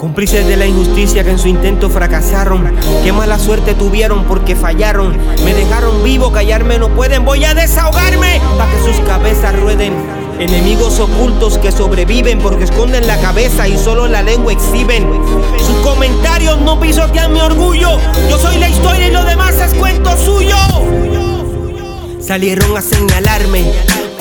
Cómplices de la injusticia que en su intento fracasaron. Qué mala suerte tuvieron porque fallaron. Me dejaron vivo, callarme no pueden. Voy a desahogarme para que sus cabezas rueden. Enemigos ocultos que sobreviven porque esconden la cabeza y solo la lengua exhiben. Sus comentarios no pisotean mi orgullo. Yo soy la historia y lo demás es cuento suyo. Salieron a señalarme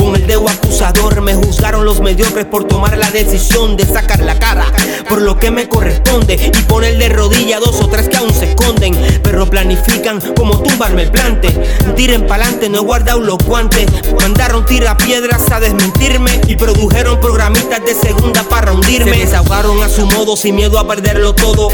con el dedo acusador me juzgaron los mediocres por tomar la decisión de sacar la cara por lo que me corresponde y poner de rodilla dos o tres que aún se esconden. Pero planifican como tumbarme el plante. Tiren pa'lante, no he guardado los guantes. Mandaron piedras a desmentirme y produjeron programitas de segunda para hundirme. Se desahogaron a su modo sin miedo a perderlo todo.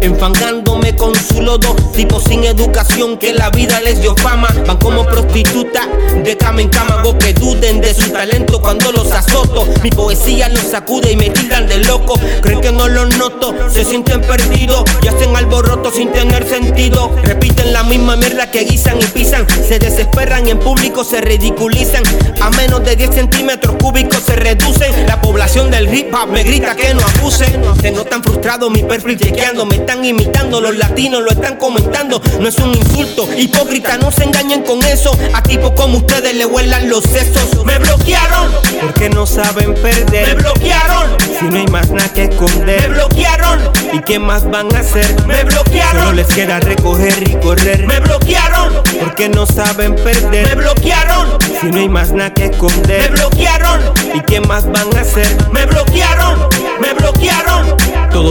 Enfangándome con su lodo, tipo sin educación que la vida les dio fama. Van como prostituta de en cama, que duda de su talento cuando los azoto. Mi poesía los sacude y me tildan de loco. Creen que no los noto, se sienten perdidos y hacen alboroto sin tener sentido. Repiten la misma mierda que guisan y pisan. Se desesperan y en público se ridiculizan. A menos de 10 centímetros cúbicos se reducen. La población del hip hop me grita que no abusen. Se notan frustrados, mi perfil chequeando. Me están imitando, los latinos lo están comentando. No es un insulto, hipócrita, no se engañen con eso. A tipos como ustedes le huelan los sesos. Me bloquearon. Porque no saben perder. Me bloquearon. Si no hay más nada que esconder. Me bloquearon. ¿Y qué más van a hacer? Me bloquearon. Solo les queda recoger y correr. Me bloquearon. Porque no saben perder. Me bloquearon. Si no hay más nada que esconder. Me bloquearon. ¿Y qué más van a hacer?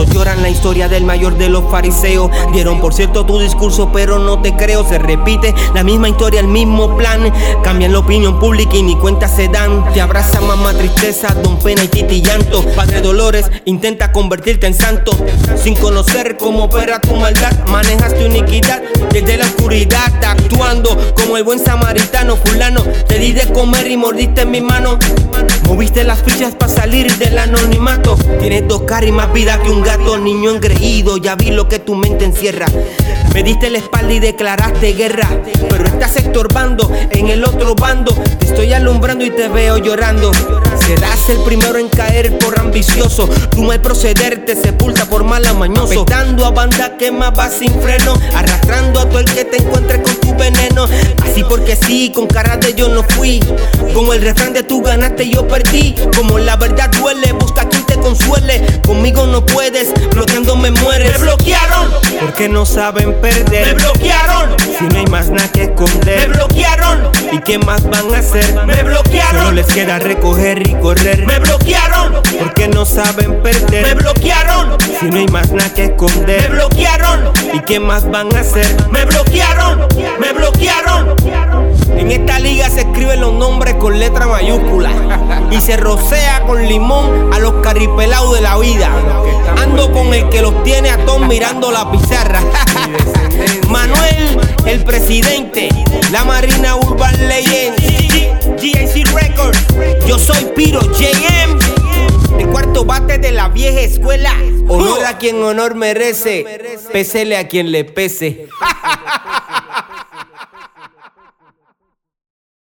Lloran la historia del mayor de los fariseos. Dieron por cierto tu discurso, pero no te creo. Se repite la misma historia, el mismo plan. Cambian la opinión pública y ni cuenta se dan. Te abraza mamá tristeza, don pena y titi llanto. Padre Dolores intenta convertirte en santo. Sin conocer cómo opera tu maldad, manejas tu iniquidad desde la oscuridad. Actuando como el buen samaritano fulano. Te di de comer y mordiste en mi mano. Moviste las fichas para salir del anonimato. Tienes dos caras y más vida que un gato, niño engreído, ya vi lo que tu mente encierra. Me diste la espalda y declaraste guerra, pero estás estorbando en el otro bando. Te estoy alumbrando y te veo llorando. Serás el primero en caer por ambicioso. Tu mal proceder te sepulta por mala mañoso. Petando a banda que más va sin freno. Arrastrando a todo el que te encuentre con tu veneno. Así porque sí, con cara de yo no fui. Como el refrán de tú ganaste, yo perdí. Como la verdad duele, busca quien te no puedes, bloqueando me mueres. Me bloquearon. Porque no saben perder. Me bloquearon. Si no hay más nada que esconder. Me bloquearon. ¿Y qué más van a hacer? Me bloquearon. Solo les queda recoger y correr. Me bloquearon. Porque no saben perder. Me bloquearon. Si no hay más nada que esconder. Me bloquearon. ¿Y qué más van a hacer? Me bloquearon. Me bloquearon. En esta liga se escriben los nombres con letra mayúscula y se rocea con limón a los caripelados de la vida. Ando con el que los tiene a todos mirando la pizarra. Manuel, el presidente, la Marina Urban Legend, GAC Records. Yo soy Piro JM. El cuarto bate de la vieja escuela. Honor a quien honor merece. Pésele a quien le pese.